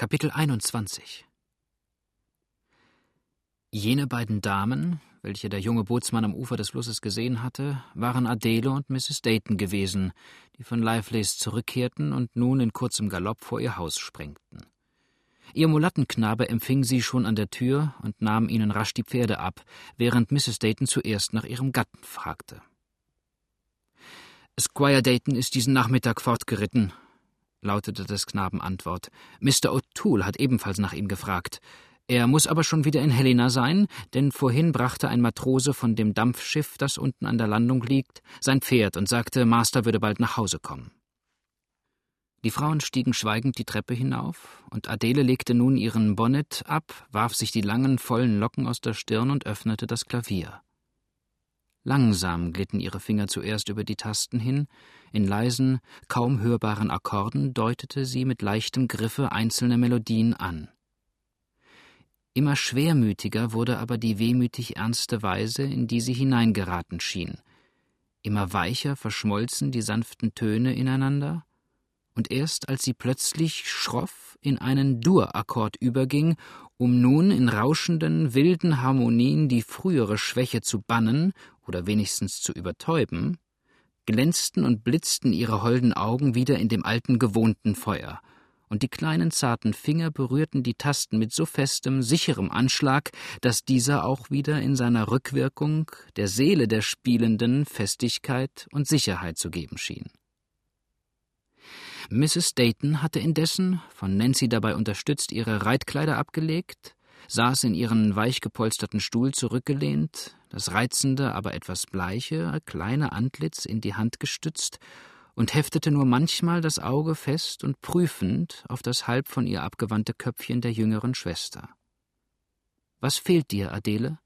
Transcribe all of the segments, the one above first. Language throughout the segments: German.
Kapitel 21 Jene beiden Damen, welche der junge Bootsmann am Ufer des Flusses gesehen hatte, waren Adele und Mrs. Dayton gewesen, die von Livelace zurückkehrten und nun in kurzem Galopp vor ihr Haus sprengten. Ihr Mulattenknabe empfing sie schon an der Tür und nahm ihnen rasch die Pferde ab, während Mrs. Dayton zuerst nach ihrem Gatten fragte. Squire Dayton ist diesen Nachmittag fortgeritten, lautete des Knaben Antwort. Mr. O'Toole hat ebenfalls nach ihm gefragt. Er muss aber schon wieder in Helena sein, denn vorhin brachte ein Matrose von dem Dampfschiff, das unten an der Landung liegt, sein Pferd und sagte, Master würde bald nach Hause kommen. Die Frauen stiegen schweigend die Treppe hinauf, und Adele legte nun ihren Bonnet ab, warf sich die langen, vollen Locken aus der Stirn und öffnete das Klavier. Langsam glitten ihre Finger zuerst über die Tasten hin, in leisen, kaum hörbaren Akkorden deutete sie mit leichtem Griffe einzelne Melodien an. Immer schwermütiger wurde aber die wehmütig ernste Weise, in die sie hineingeraten schien. Immer weicher verschmolzen die sanften Töne ineinander, und erst als sie plötzlich schroff in einen Dur-Akkord überging, um nun in rauschenden, wilden Harmonien die frühere Schwäche zu bannen oder wenigstens zu übertäuben, glänzten und blitzten ihre holden Augen wieder in dem alten gewohnten Feuer, und die kleinen zarten Finger berührten die Tasten mit so festem, sicherem Anschlag, dass dieser auch wieder in seiner Rückwirkung der Seele der Spielenden Festigkeit und Sicherheit zu geben schien. Mrs. Dayton hatte indessen, von Nancy dabei unterstützt, ihre Reitkleider abgelegt, saß in ihren weich gepolsterten Stuhl zurückgelehnt, das reizende, aber etwas bleiche, kleine Antlitz in die Hand gestützt und heftete nur manchmal das Auge fest und prüfend auf das halb von ihr abgewandte Köpfchen der jüngeren Schwester. Was fehlt dir, Adele?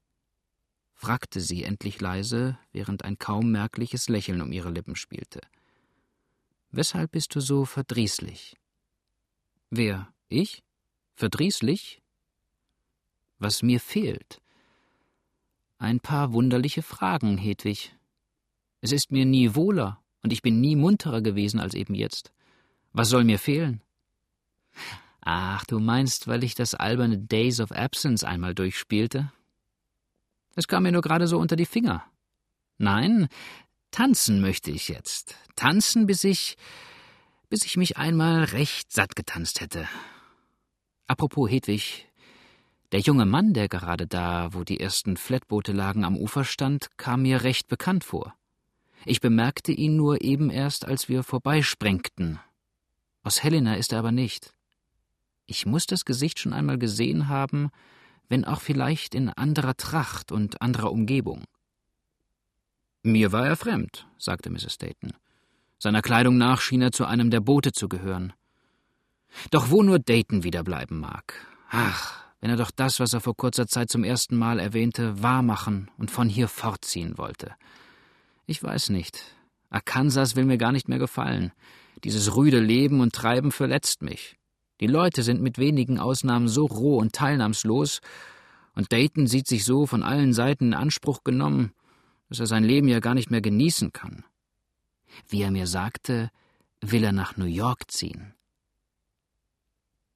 fragte sie endlich leise, während ein kaum merkliches Lächeln um ihre Lippen spielte. Weshalb bist du so verdrießlich? Wer? Ich? Verdrießlich? Was mir fehlt? Ein paar wunderliche Fragen, Hedwig. Es ist mir nie wohler, und ich bin nie munterer gewesen als eben jetzt. Was soll mir fehlen? Ach, du meinst, weil ich das alberne Days of Absence einmal durchspielte? Es kam mir nur gerade so unter die Finger. Nein, tanzen möchte ich jetzt. Tanzen, bis ich. bis ich mich einmal recht satt getanzt hätte. Apropos Hedwig, der junge Mann, der gerade da, wo die ersten Flatboote lagen, am Ufer stand, kam mir recht bekannt vor. Ich bemerkte ihn nur eben erst, als wir vorbeisprengten. Aus Helena ist er aber nicht. Ich muss das Gesicht schon einmal gesehen haben, wenn auch vielleicht in anderer Tracht und anderer Umgebung. Mir war er fremd, sagte Mrs. Dayton. Seiner Kleidung nach schien er zu einem der Boote zu gehören. Doch wo nur Dayton wiederbleiben mag. Ach, wenn er doch das, was er vor kurzer Zeit zum ersten Mal erwähnte, wahrmachen und von hier fortziehen wollte. Ich weiß nicht. Arkansas will mir gar nicht mehr gefallen. Dieses rüde Leben und Treiben verletzt mich. Die Leute sind mit wenigen Ausnahmen so roh und teilnahmslos, und Dayton sieht sich so von allen Seiten in Anspruch genommen, dass er sein Leben ja gar nicht mehr genießen kann. Wie er mir sagte, will er nach New York ziehen.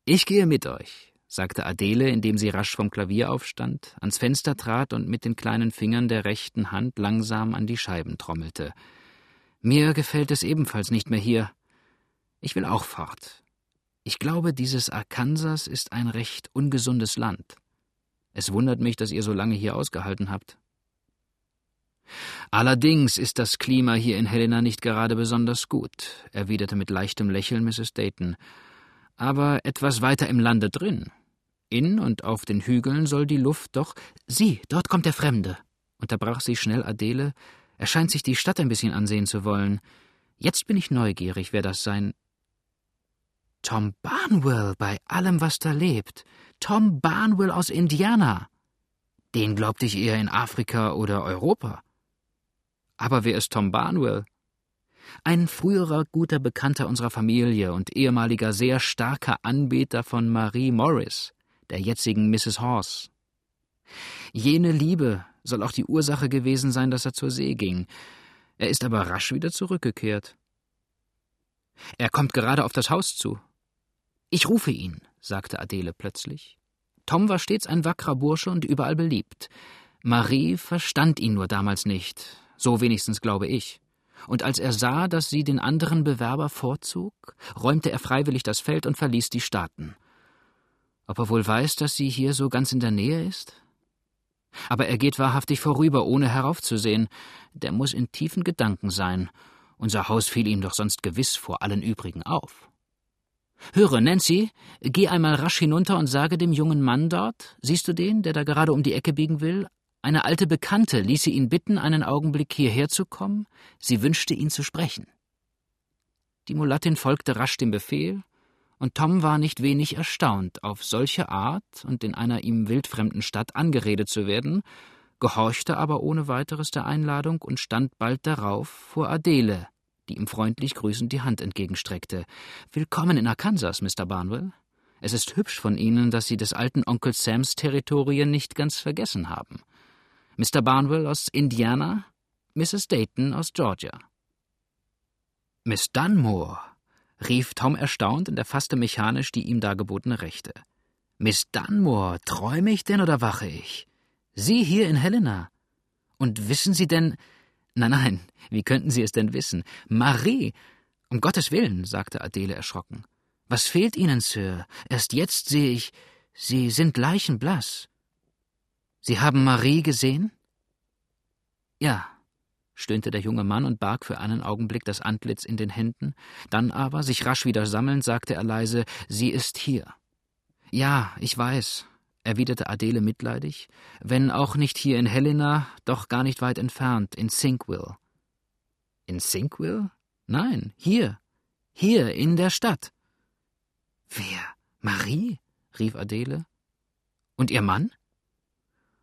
Ich gehe mit euch, sagte Adele, indem sie rasch vom Klavier aufstand, ans Fenster trat und mit den kleinen Fingern der rechten Hand langsam an die Scheiben trommelte. Mir gefällt es ebenfalls nicht mehr hier. Ich will auch fort. Ich glaube, dieses Arkansas ist ein recht ungesundes Land. Es wundert mich, dass ihr so lange hier ausgehalten habt. Allerdings ist das Klima hier in Helena nicht gerade besonders gut, erwiderte mit leichtem Lächeln Mrs. Dayton. Aber etwas weiter im Lande drin, in und auf den Hügeln soll die Luft doch. Sieh, dort kommt der Fremde, unterbrach sie schnell Adele. Er scheint sich die Stadt ein bisschen ansehen zu wollen. Jetzt bin ich neugierig, wer das sein. Tom Barnwell bei allem, was da lebt. Tom Barnwell aus Indiana. Den glaubte ich eher in Afrika oder Europa. Aber wer ist Tom Barnwell? Ein früherer guter Bekannter unserer Familie und ehemaliger sehr starker Anbeter von Marie Morris der jetzigen Mrs. Horse. Jene Liebe soll auch die Ursache gewesen sein, dass er zur See ging. Er ist aber rasch wieder zurückgekehrt. Er kommt gerade auf das Haus zu. Ich rufe ihn, sagte Adele plötzlich. Tom war stets ein wackerer Bursche und überall beliebt. Marie verstand ihn nur damals nicht, so wenigstens glaube ich. Und als er sah, dass sie den anderen Bewerber vorzog, räumte er freiwillig das Feld und verließ die Staaten. Ob er wohl weiß, dass sie hier so ganz in der Nähe ist? Aber er geht wahrhaftig vorüber, ohne heraufzusehen. Der muss in tiefen Gedanken sein. Unser Haus fiel ihm doch sonst gewiss vor allen übrigen auf. Höre, Nancy, geh einmal rasch hinunter und sage dem jungen Mann dort, siehst du den, der da gerade um die Ecke biegen will? Eine alte Bekannte ließe ihn bitten, einen Augenblick hierher zu kommen, sie wünschte ihn zu sprechen. Die Mulattin folgte rasch dem Befehl, und Tom war nicht wenig erstaunt, auf solche Art und in einer ihm wildfremden Stadt angeredet zu werden, gehorchte aber ohne weiteres der Einladung und stand bald darauf vor Adele, die ihm freundlich grüßend die Hand entgegenstreckte. Willkommen in Arkansas, Mr. Barnwell. Es ist hübsch von Ihnen, dass Sie des alten Onkel Sams Territorien nicht ganz vergessen haben. Mr. Barnwell aus Indiana, Mrs. Dayton aus Georgia. Miss Dunmore, rief Tom erstaunt und erfasste mechanisch die ihm dargebotene Rechte. Miss Dunmore, träume ich denn oder wache ich? Sie hier in Helena. Und wissen Sie denn. Nein, nein, wie könnten Sie es denn wissen? Marie. Um Gottes Willen, sagte Adele erschrocken. Was fehlt Ihnen, Sir? Erst jetzt sehe ich. Sie sind leichenblaß. Sie haben Marie gesehen? Ja, stöhnte der junge Mann und barg für einen Augenblick das Antlitz in den Händen, dann aber, sich rasch wieder sammelnd, sagte er leise Sie ist hier. Ja, ich weiß, erwiderte Adele mitleidig, wenn auch nicht hier in Helena, doch gar nicht weit entfernt, in Sinkwil. In Sinkwil? Nein, hier, hier in der Stadt. Wer? Marie? rief Adele. Und ihr Mann?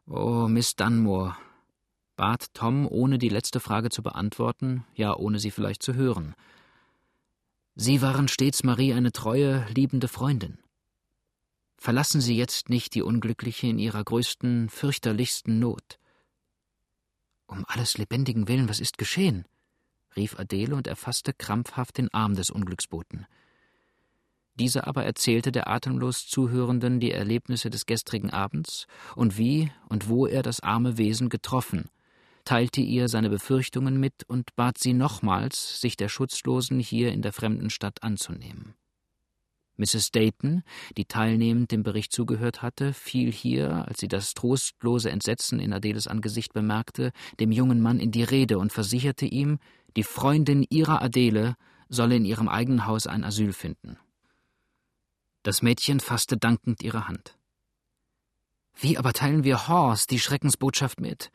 Oh, Miss Dunmore, bat Tom, ohne die letzte Frage zu beantworten, ja ohne sie vielleicht zu hören. Sie waren stets Marie eine treue, liebende Freundin. Verlassen Sie jetzt nicht die Unglückliche in ihrer größten, fürchterlichsten Not. Um alles lebendigen Willen, was ist geschehen? rief Adele und erfasste krampfhaft den Arm des Unglücksboten. Dieser aber erzählte der atemlos Zuhörenden die Erlebnisse des gestrigen Abends und wie und wo er das arme Wesen getroffen, teilte ihr seine Befürchtungen mit und bat sie nochmals, sich der Schutzlosen hier in der fremden Stadt anzunehmen. Mrs. Dayton, die teilnehmend dem Bericht zugehört hatte, fiel hier, als sie das trostlose Entsetzen in Adeles Angesicht bemerkte, dem jungen Mann in die Rede und versicherte ihm, die Freundin ihrer Adele solle in ihrem eigenen Haus ein Asyl finden. Das Mädchen fasste dankend ihre Hand. Wie aber teilen wir Horst die Schreckensbotschaft mit?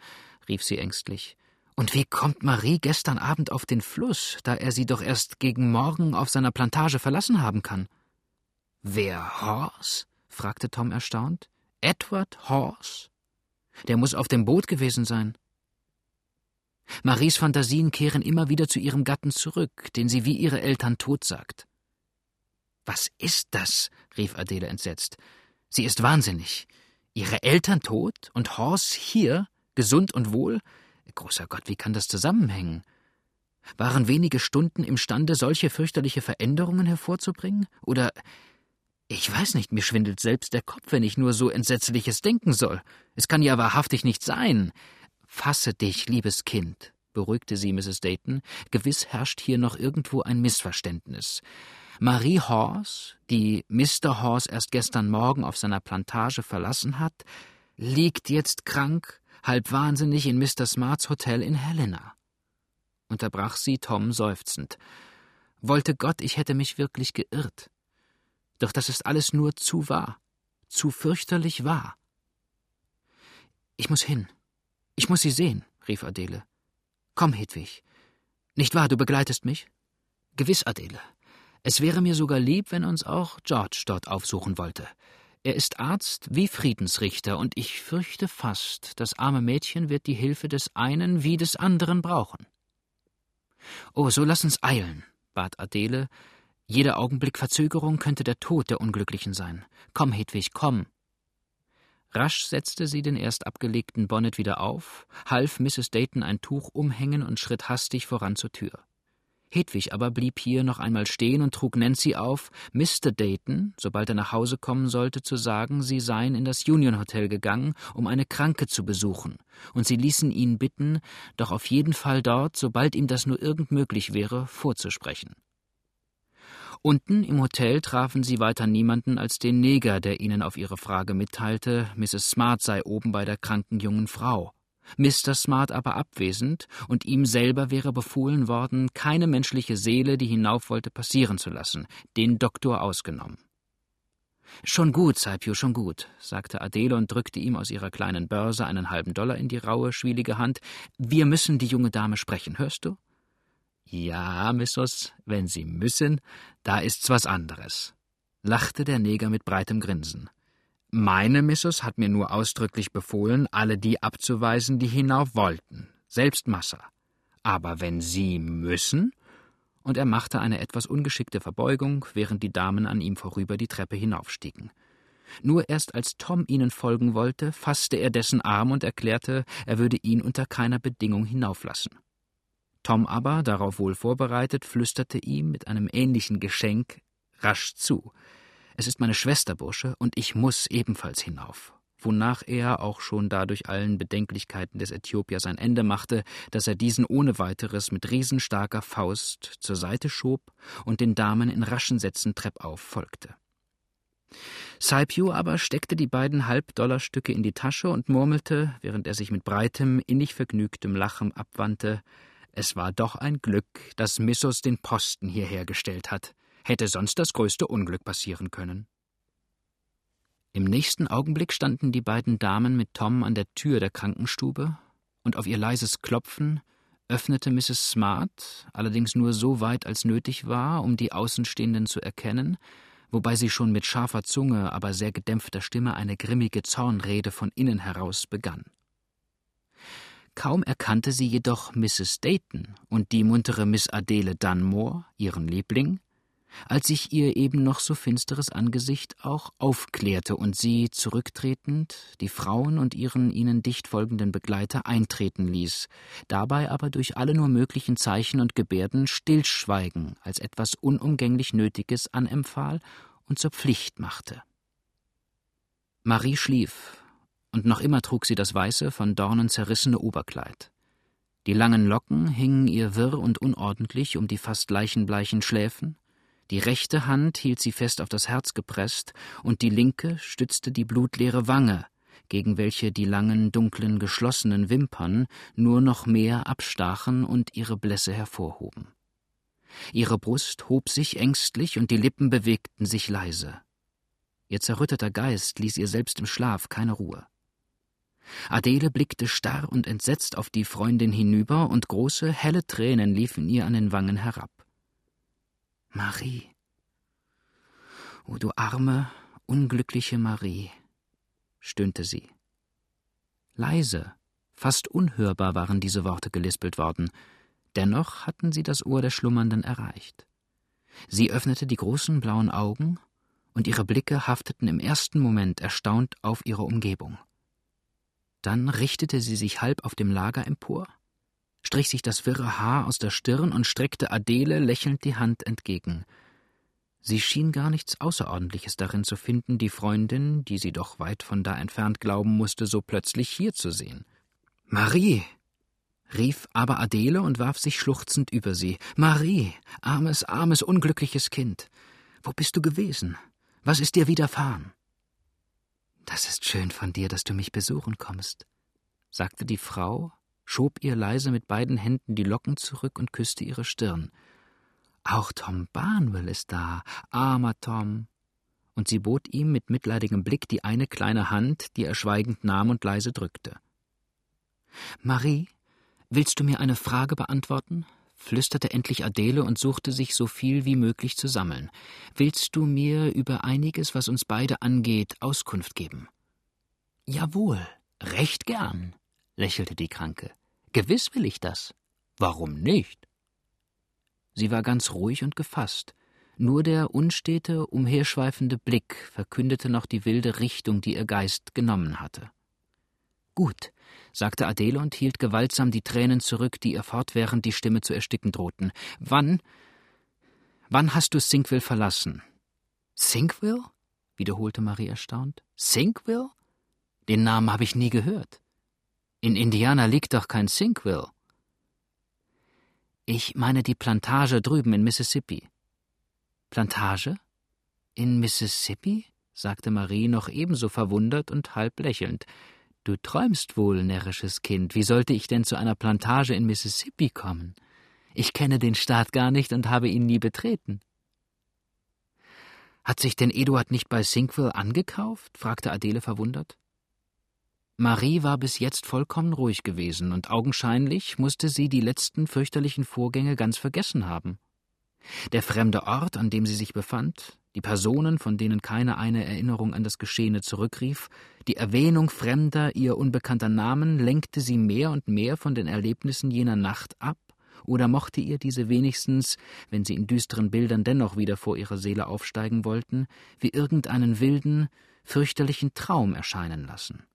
Rief sie ängstlich. Und wie kommt Marie gestern Abend auf den Fluss, da er sie doch erst gegen morgen auf seiner Plantage verlassen haben kann? Wer Horse? fragte Tom erstaunt. Edward Horse? Der muss auf dem Boot gewesen sein. Maries Fantasien kehren immer wieder zu ihrem Gatten zurück, den sie wie ihre Eltern tot sagt. Was ist das? rief Adele entsetzt. Sie ist wahnsinnig. Ihre Eltern tot und Horst hier, gesund und wohl? Großer Gott, wie kann das zusammenhängen? Waren wenige Stunden imstande, solche fürchterliche Veränderungen hervorzubringen? Oder ich weiß nicht, mir schwindelt selbst der Kopf, wenn ich nur so Entsetzliches denken soll. Es kann ja wahrhaftig nicht sein. Fasse dich, liebes Kind, beruhigte sie Mrs. Dayton. Gewiss herrscht hier noch irgendwo ein Missverständnis. Marie Horse, die Mr. Horse erst gestern Morgen auf seiner Plantage verlassen hat, liegt jetzt krank, halb wahnsinnig in Mr. Smarts Hotel in Helena. Unterbrach sie Tom seufzend. Wollte Gott, ich hätte mich wirklich geirrt. Doch das ist alles nur zu wahr, zu fürchterlich wahr. Ich muss hin. Ich muss sie sehen, rief Adele. Komm, Hedwig. Nicht wahr, du begleitest mich? Gewiss, Adele. Es wäre mir sogar lieb, wenn uns auch George dort aufsuchen wollte. Er ist Arzt wie Friedensrichter, und ich fürchte fast, das arme Mädchen wird die Hilfe des einen wie des anderen brauchen. Oh, so lass uns eilen, bat Adele. Jeder Augenblick Verzögerung könnte der Tod der Unglücklichen sein. Komm, Hedwig, komm. Rasch setzte sie den erst abgelegten Bonnet wieder auf, half Mrs. Dayton ein Tuch umhängen und schritt hastig voran zur Tür. Hedwig aber blieb hier noch einmal stehen und trug Nancy auf, Mr. Dayton, sobald er nach Hause kommen sollte, zu sagen, sie seien in das Union Hotel gegangen, um eine Kranke zu besuchen, und sie ließen ihn bitten, doch auf jeden Fall dort, sobald ihm das nur irgend möglich wäre, vorzusprechen. Unten im Hotel trafen sie weiter niemanden als den Neger, der ihnen auf ihre Frage mitteilte, Mrs. Smart sei oben bei der kranken jungen Frau. Mr. Smart aber abwesend, und ihm selber wäre befohlen worden, keine menschliche Seele, die hinauf wollte, passieren zu lassen, den Doktor ausgenommen. Schon gut, Saipio, schon gut, sagte Adele und drückte ihm aus ihrer kleinen Börse einen halben Dollar in die raue, schwielige Hand. Wir müssen die junge Dame sprechen, hörst du? Ja, Missus, wenn Sie müssen, da ist's was anderes, lachte der Neger mit breitem Grinsen. Meine Missus hat mir nur ausdrücklich befohlen, alle die abzuweisen, die hinauf wollten, selbst Massa. Aber wenn Sie müssen? Und er machte eine etwas ungeschickte Verbeugung, während die Damen an ihm vorüber die Treppe hinaufstiegen. Nur erst als Tom ihnen folgen wollte, fasste er dessen Arm und erklärte, er würde ihn unter keiner Bedingung hinauflassen. Tom aber, darauf wohl vorbereitet, flüsterte ihm mit einem ähnlichen Geschenk rasch zu. Es ist meine Schwester, Bursche, und ich muss ebenfalls hinauf. Wonach er auch schon dadurch allen Bedenklichkeiten des Äthiopier sein Ende machte, dass er diesen ohne weiteres mit riesenstarker Faust zur Seite schob und den Damen in raschen Sätzen treppauf folgte. Saipiu aber steckte die beiden Halbdollarstücke in die Tasche und murmelte, während er sich mit breitem, innig vergnügtem Lachen abwandte, es war doch ein Glück, dass Missos den Posten hierher gestellt hat hätte sonst das größte Unglück passieren können. Im nächsten Augenblick standen die beiden Damen mit Tom an der Tür der Krankenstube, und auf ihr leises Klopfen öffnete Mrs. Smart, allerdings nur so weit als nötig war, um die Außenstehenden zu erkennen, wobei sie schon mit scharfer Zunge, aber sehr gedämpfter Stimme eine grimmige Zornrede von innen heraus begann. Kaum erkannte sie jedoch Mrs. Dayton und die muntere Miss Adele Dunmore, ihren Liebling, als sich ihr eben noch so finsteres Angesicht auch aufklärte und sie, zurücktretend, die Frauen und ihren ihnen dicht folgenden Begleiter eintreten ließ, dabei aber durch alle nur möglichen Zeichen und Gebärden Stillschweigen als etwas unumgänglich Nötiges anempfahl und zur Pflicht machte. Marie schlief, und noch immer trug sie das weiße, von Dornen zerrissene Oberkleid. Die langen Locken hingen ihr wirr und unordentlich um die fast leichenbleichen Schläfen, die rechte Hand hielt sie fest auf das Herz gepresst, und die linke stützte die blutleere Wange, gegen welche die langen, dunklen, geschlossenen Wimpern nur noch mehr abstachen und ihre Blässe hervorhoben. Ihre Brust hob sich ängstlich und die Lippen bewegten sich leise. Ihr zerrütteter Geist ließ ihr selbst im Schlaf keine Ruhe. Adele blickte starr und entsetzt auf die Freundin hinüber, und große, helle Tränen liefen ihr an den Wangen herab. Marie. O du arme, unglückliche Marie, stöhnte sie. Leise, fast unhörbar waren diese Worte gelispelt worden, dennoch hatten sie das Ohr der Schlummernden erreicht. Sie öffnete die großen blauen Augen, und ihre Blicke hafteten im ersten Moment erstaunt auf ihre Umgebung. Dann richtete sie sich halb auf dem Lager empor strich sich das wirre Haar aus der Stirn und streckte Adele lächelnd die Hand entgegen. Sie schien gar nichts Außerordentliches darin zu finden, die Freundin, die sie doch weit von da entfernt glauben musste, so plötzlich hier zu sehen. Marie! rief aber Adele und warf sich schluchzend über sie. Marie, armes, armes, unglückliches Kind. Wo bist du gewesen? Was ist dir widerfahren? Das ist schön von dir, dass du mich besuchen kommst, sagte die Frau, schob ihr leise mit beiden Händen die Locken zurück und küsste ihre Stirn. Auch Tom Barnwell ist da, armer Tom. Und sie bot ihm mit mitleidigem Blick die eine kleine Hand, die er schweigend nahm und leise drückte. Marie, willst du mir eine Frage beantworten? flüsterte endlich Adele und suchte sich so viel wie möglich zu sammeln. Willst du mir über einiges, was uns beide angeht, Auskunft geben? Jawohl, recht gern, lächelte die Kranke. Gewiss will ich das. Warum nicht? Sie war ganz ruhig und gefasst. Nur der unstete, umherschweifende Blick verkündete noch die wilde Richtung, die ihr Geist genommen hatte. Gut, sagte Adele und hielt gewaltsam die Tränen zurück, die ihr fortwährend die Stimme zu ersticken drohten. Wann? Wann hast du Sinkville verlassen? Sinkville? wiederholte Marie erstaunt. Sinkville? Den Namen habe ich nie gehört. In Indiana liegt doch kein Sinkville. Ich meine die Plantage drüben in Mississippi. Plantage? In Mississippi? sagte Marie noch ebenso verwundert und halb lächelnd. Du träumst wohl, närrisches Kind. Wie sollte ich denn zu einer Plantage in Mississippi kommen? Ich kenne den Staat gar nicht und habe ihn nie betreten. Hat sich denn Eduard nicht bei Sinkville angekauft? fragte Adele verwundert. Marie war bis jetzt vollkommen ruhig gewesen, und augenscheinlich musste sie die letzten fürchterlichen Vorgänge ganz vergessen haben. Der fremde Ort, an dem sie sich befand, die Personen, von denen keine eine Erinnerung an das Geschehene zurückrief, die Erwähnung fremder, ihr unbekannter Namen lenkte sie mehr und mehr von den Erlebnissen jener Nacht ab, oder mochte ihr diese wenigstens, wenn sie in düsteren Bildern dennoch wieder vor ihrer Seele aufsteigen wollten, wie irgendeinen wilden, fürchterlichen Traum erscheinen lassen.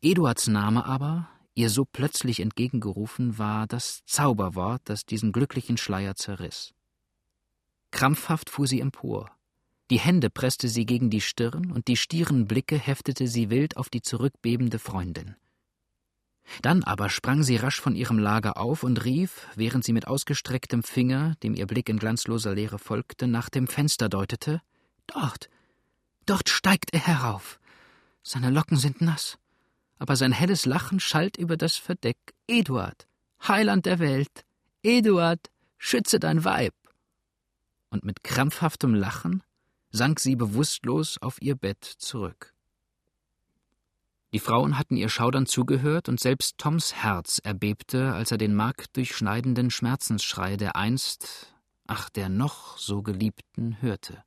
Eduards Name aber, ihr so plötzlich entgegengerufen, war das Zauberwort, das diesen glücklichen Schleier zerriss. Krampfhaft fuhr sie empor. Die Hände presste sie gegen die Stirn und die stieren Blicke heftete sie wild auf die zurückbebende Freundin. Dann aber sprang sie rasch von ihrem Lager auf und rief, während sie mit ausgestrecktem Finger, dem ihr Blick in glanzloser Leere folgte, nach dem Fenster deutete: Dort, dort steigt er herauf. Seine Locken sind nass, aber sein helles Lachen schallt über das Verdeck. Eduard, Heiland der Welt, Eduard, schütze dein Weib und mit krampfhaftem Lachen sank sie bewusstlos auf ihr Bett zurück. Die Frauen hatten ihr schaudernd zugehört, und selbst Toms Herz erbebte, als er den markdurchschneidenden Schmerzensschrei der einst, ach der noch so Geliebten, hörte.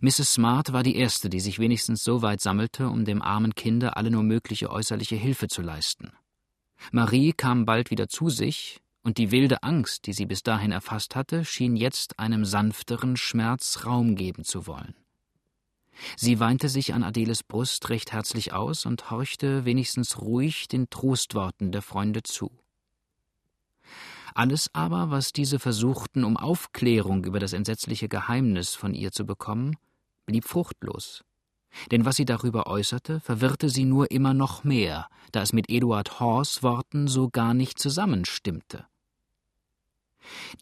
Mrs. Smart war die erste, die sich wenigstens so weit sammelte, um dem armen Kinde alle nur mögliche äußerliche Hilfe zu leisten. Marie kam bald wieder zu sich, und die wilde Angst, die sie bis dahin erfasst hatte, schien jetzt einem sanfteren Schmerz Raum geben zu wollen. Sie weinte sich an Adeles Brust recht herzlich aus und horchte wenigstens ruhig den Trostworten der Freunde zu. Alles aber, was diese versuchten, um Aufklärung über das entsetzliche Geheimnis von ihr zu bekommen, blieb fruchtlos. Denn was sie darüber äußerte, verwirrte sie nur immer noch mehr, da es mit Eduard Hors Worten so gar nicht zusammenstimmte.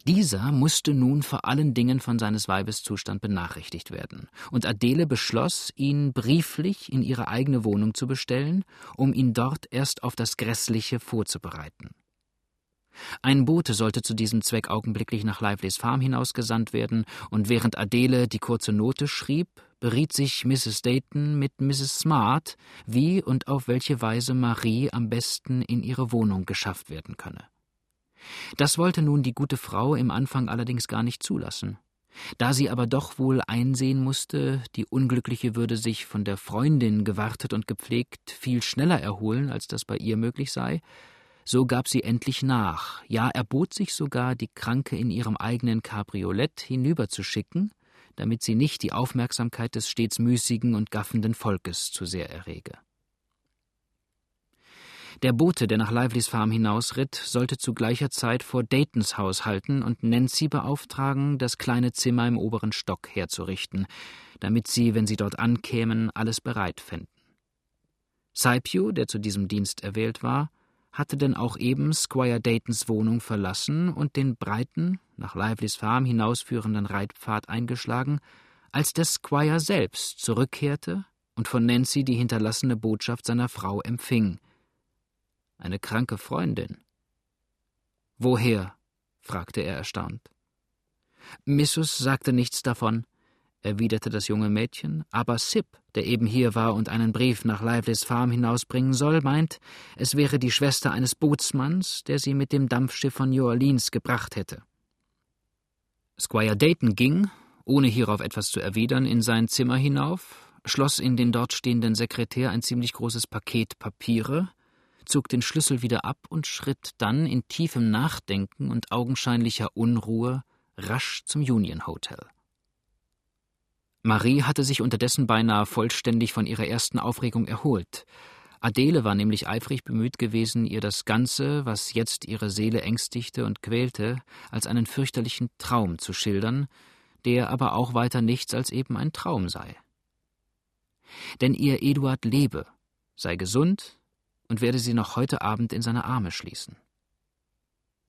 Dieser musste nun vor allen Dingen von seines Weibes Zustand benachrichtigt werden, und Adele beschloss, ihn brieflich in ihre eigene Wohnung zu bestellen, um ihn dort erst auf das Grässliche vorzubereiten. Ein Bote sollte zu diesem Zweck augenblicklich nach Lively's Farm hinausgesandt werden, und während Adele die kurze Note schrieb, beriet sich Mrs. Dayton mit Mrs. Smart, wie und auf welche Weise Marie am besten in ihre Wohnung geschafft werden könne. Das wollte nun die gute Frau im Anfang allerdings gar nicht zulassen. Da sie aber doch wohl einsehen musste, die Unglückliche würde sich von der Freundin gewartet und gepflegt viel schneller erholen, als das bei ihr möglich sei, so gab sie endlich nach, ja erbot sich sogar, die Kranke in ihrem eigenen Cabriolet hinüberzuschicken, damit sie nicht die Aufmerksamkeit des stets müßigen und gaffenden Volkes zu sehr errege. Der Bote, der nach Livelys Farm hinausritt, sollte zu gleicher Zeit vor Daytons Haus halten und Nancy beauftragen, das kleine Zimmer im oberen Stock herzurichten, damit sie, wenn sie dort ankämen, alles bereit fänden. Saipu, der zu diesem Dienst erwählt war, hatte denn auch eben Squire Daytons Wohnung verlassen und den breiten, nach Livelys Farm hinausführenden Reitpfad eingeschlagen, als der Squire selbst zurückkehrte und von Nancy die hinterlassene Botschaft seiner Frau empfing, eine kranke Freundin. Woher? fragte er erstaunt. Missus sagte nichts davon, erwiderte das junge Mädchen, aber Sip, der eben hier war und einen Brief nach Livelys Farm hinausbringen soll, meint, es wäre die Schwester eines Bootsmanns, der sie mit dem Dampfschiff von New Orleans gebracht hätte. Squire Dayton ging, ohne hierauf etwas zu erwidern, in sein Zimmer hinauf, schloss in den dort stehenden Sekretär ein ziemlich großes Paket Papiere, zog den Schlüssel wieder ab und schritt dann in tiefem Nachdenken und augenscheinlicher Unruhe rasch zum Union Hotel. Marie hatte sich unterdessen beinahe vollständig von ihrer ersten Aufregung erholt. Adele war nämlich eifrig bemüht gewesen, ihr das Ganze, was jetzt ihre Seele ängstigte und quälte, als einen fürchterlichen Traum zu schildern, der aber auch weiter nichts als eben ein Traum sei. Denn ihr Eduard lebe, sei gesund und werde sie noch heute Abend in seine Arme schließen.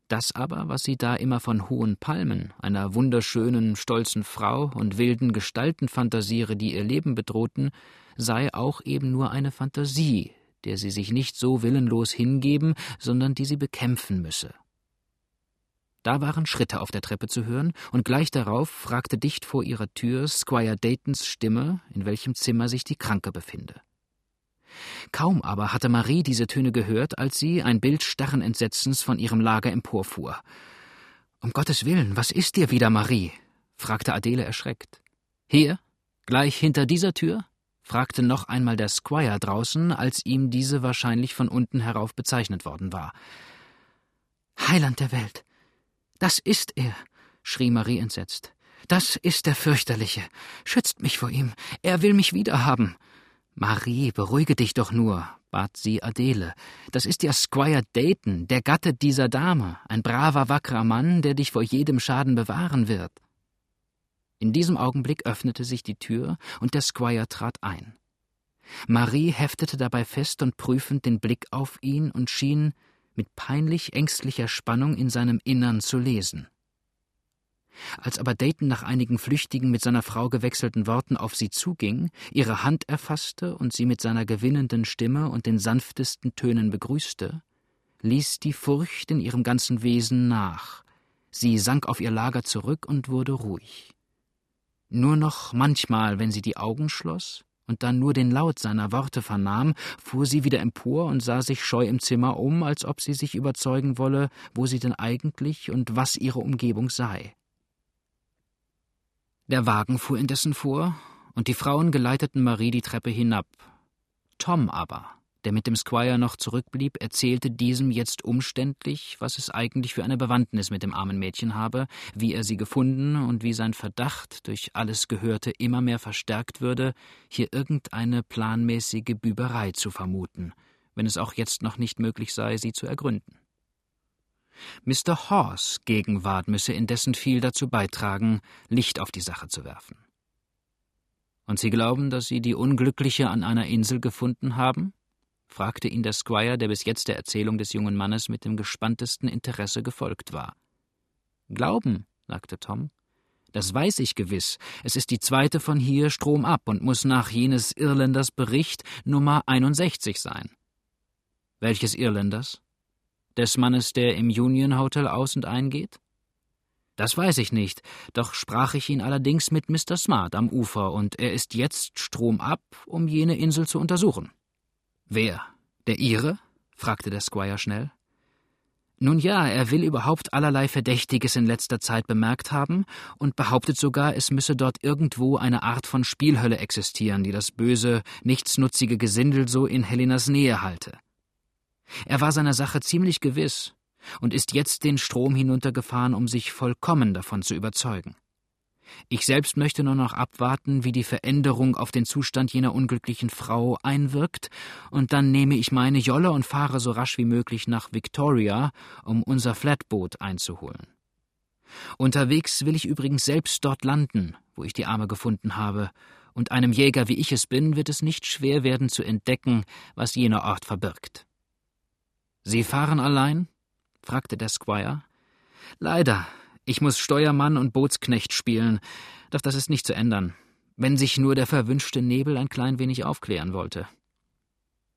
Das aber, was sie da immer von hohen Palmen, einer wunderschönen, stolzen Frau und wilden Gestalten fantasiere, die ihr Leben bedrohten, sei auch eben nur eine Fantasie, der sie sich nicht so willenlos hingeben, sondern die sie bekämpfen müsse. Da waren Schritte auf der Treppe zu hören, und gleich darauf fragte dicht vor ihrer Tür Squire Daytons Stimme, in welchem Zimmer sich die Kranke befinde. Kaum aber hatte Marie diese Töne gehört, als sie, ein Bild starren Entsetzens, von ihrem Lager emporfuhr. Um Gottes Willen, was ist dir wieder, Marie? fragte Adele erschreckt. Hier? Gleich hinter dieser Tür? fragte noch einmal der Squire draußen, als ihm diese wahrscheinlich von unten herauf bezeichnet worden war. Heiland der Welt! Das ist er! schrie Marie entsetzt. Das ist der fürchterliche. Schützt mich vor ihm. Er will mich wiederhaben. Marie, beruhige dich doch nur, bat sie Adele. Das ist ja Squire Dayton, der Gatte dieser Dame, ein braver, wackerer Mann, der dich vor jedem Schaden bewahren wird. In diesem Augenblick öffnete sich die Tür und der Squire trat ein. Marie heftete dabei fest und prüfend den Blick auf ihn und schien mit peinlich ängstlicher Spannung in seinem Innern zu lesen. Als aber Dayton nach einigen flüchtigen, mit seiner Frau gewechselten Worten auf sie zuging, ihre Hand erfasste und sie mit seiner gewinnenden Stimme und den sanftesten Tönen begrüßte, ließ die Furcht in ihrem ganzen Wesen nach. Sie sank auf ihr Lager zurück und wurde ruhig. Nur noch manchmal, wenn sie die Augen schloss und dann nur den Laut seiner Worte vernahm, fuhr sie wieder empor und sah sich scheu im Zimmer um, als ob sie sich überzeugen wolle, wo sie denn eigentlich und was ihre Umgebung sei. Der Wagen fuhr indessen vor, und die Frauen geleiteten Marie die Treppe hinab. Tom aber, der mit dem Squire noch zurückblieb, erzählte diesem jetzt umständlich, was es eigentlich für eine Bewandtnis mit dem armen Mädchen habe, wie er sie gefunden und wie sein Verdacht, durch alles Gehörte immer mehr verstärkt würde, hier irgendeine planmäßige Büberei zu vermuten, wenn es auch jetzt noch nicht möglich sei, sie zu ergründen. Mr. Hawes Gegenwart müsse indessen viel dazu beitragen, Licht auf die Sache zu werfen. Und Sie glauben, dass Sie die Unglückliche an einer Insel gefunden haben? fragte ihn der Squire, der bis jetzt der Erzählung des jungen Mannes mit dem gespanntesten Interesse gefolgt war. Glauben, sagte Tom. Das weiß ich gewiss. Es ist die zweite von hier Strom ab und muss nach jenes Irländers Bericht Nummer 61 sein. Welches Irländers? Des Mannes, der im Union Hotel aus und eingeht? Das weiß ich nicht, doch sprach ich ihn allerdings mit Mr. Smart am Ufer, und er ist jetzt Strom ab, um jene Insel zu untersuchen. Wer? Der Ihre? fragte der Squire schnell. Nun ja, er will überhaupt allerlei Verdächtiges in letzter Zeit bemerkt haben und behauptet sogar, es müsse dort irgendwo eine Art von Spielhölle existieren, die das böse, nichtsnutzige Gesindel so in Helenas Nähe halte. Er war seiner Sache ziemlich gewiss und ist jetzt den Strom hinuntergefahren, um sich vollkommen davon zu überzeugen. Ich selbst möchte nur noch abwarten, wie die Veränderung auf den Zustand jener unglücklichen Frau einwirkt, und dann nehme ich meine Jolle und fahre so rasch wie möglich nach Victoria, um unser Flatboot einzuholen. Unterwegs will ich übrigens selbst dort landen, wo ich die Arme gefunden habe, und einem Jäger wie ich es bin, wird es nicht schwer werden zu entdecken, was jener Ort verbirgt. Sie fahren allein? fragte der Squire. Leider, ich muss Steuermann und Bootsknecht spielen, doch das ist nicht zu ändern, wenn sich nur der verwünschte Nebel ein klein wenig aufklären wollte.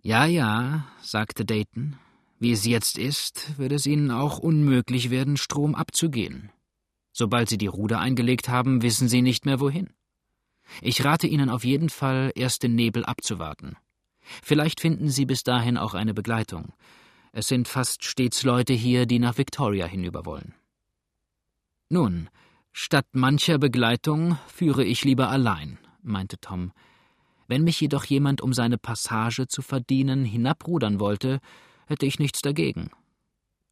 Ja, ja, sagte Dayton, wie es jetzt ist, würde es Ihnen auch unmöglich werden, Strom abzugehen. Sobald Sie die Ruder eingelegt haben, wissen Sie nicht mehr wohin. Ich rate Ihnen auf jeden Fall, erst den Nebel abzuwarten. Vielleicht finden Sie bis dahin auch eine Begleitung. Es sind fast stets Leute hier, die nach Victoria hinüber wollen. Nun, statt mancher Begleitung führe ich lieber allein, meinte Tom. Wenn mich jedoch jemand, um seine Passage zu verdienen, hinabrudern wollte, hätte ich nichts dagegen.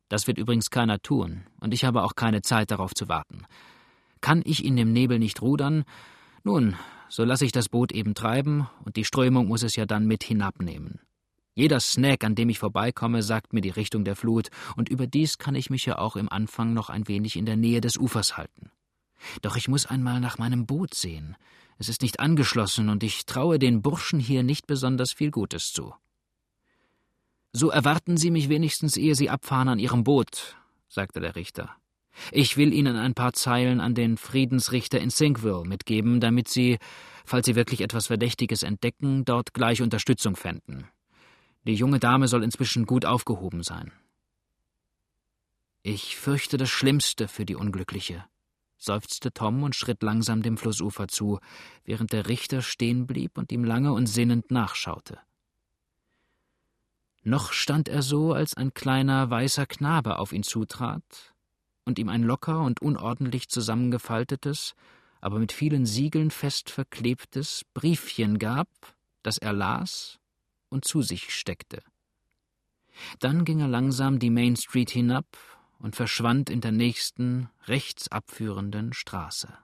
Das wird übrigens keiner tun, und ich habe auch keine Zeit darauf zu warten. Kann ich in dem Nebel nicht rudern, Nun, so lasse ich das Boot eben treiben, und die Strömung muss es ja dann mit hinabnehmen. Jeder Snack, an dem ich vorbeikomme, sagt mir die Richtung der Flut, und überdies kann ich mich ja auch im Anfang noch ein wenig in der Nähe des Ufers halten. Doch ich muss einmal nach meinem Boot sehen. Es ist nicht angeschlossen, und ich traue den Burschen hier nicht besonders viel Gutes zu. So erwarten Sie mich wenigstens, ehe Sie abfahren an Ihrem Boot, sagte der Richter. Ich will Ihnen ein paar Zeilen an den Friedensrichter in Sinkville mitgeben, damit Sie, falls Sie wirklich etwas Verdächtiges entdecken, dort gleich Unterstützung fänden. Die junge Dame soll inzwischen gut aufgehoben sein. Ich fürchte das Schlimmste für die Unglückliche, seufzte Tom und schritt langsam dem Flussufer zu, während der Richter stehen blieb und ihm lange und sinnend nachschaute. Noch stand er so, als ein kleiner weißer Knabe auf ihn zutrat und ihm ein locker und unordentlich zusammengefaltetes, aber mit vielen Siegeln fest verklebtes Briefchen gab, das er las und zu sich steckte. Dann ging er langsam die Main Street hinab und verschwand in der nächsten, rechts abführenden Straße.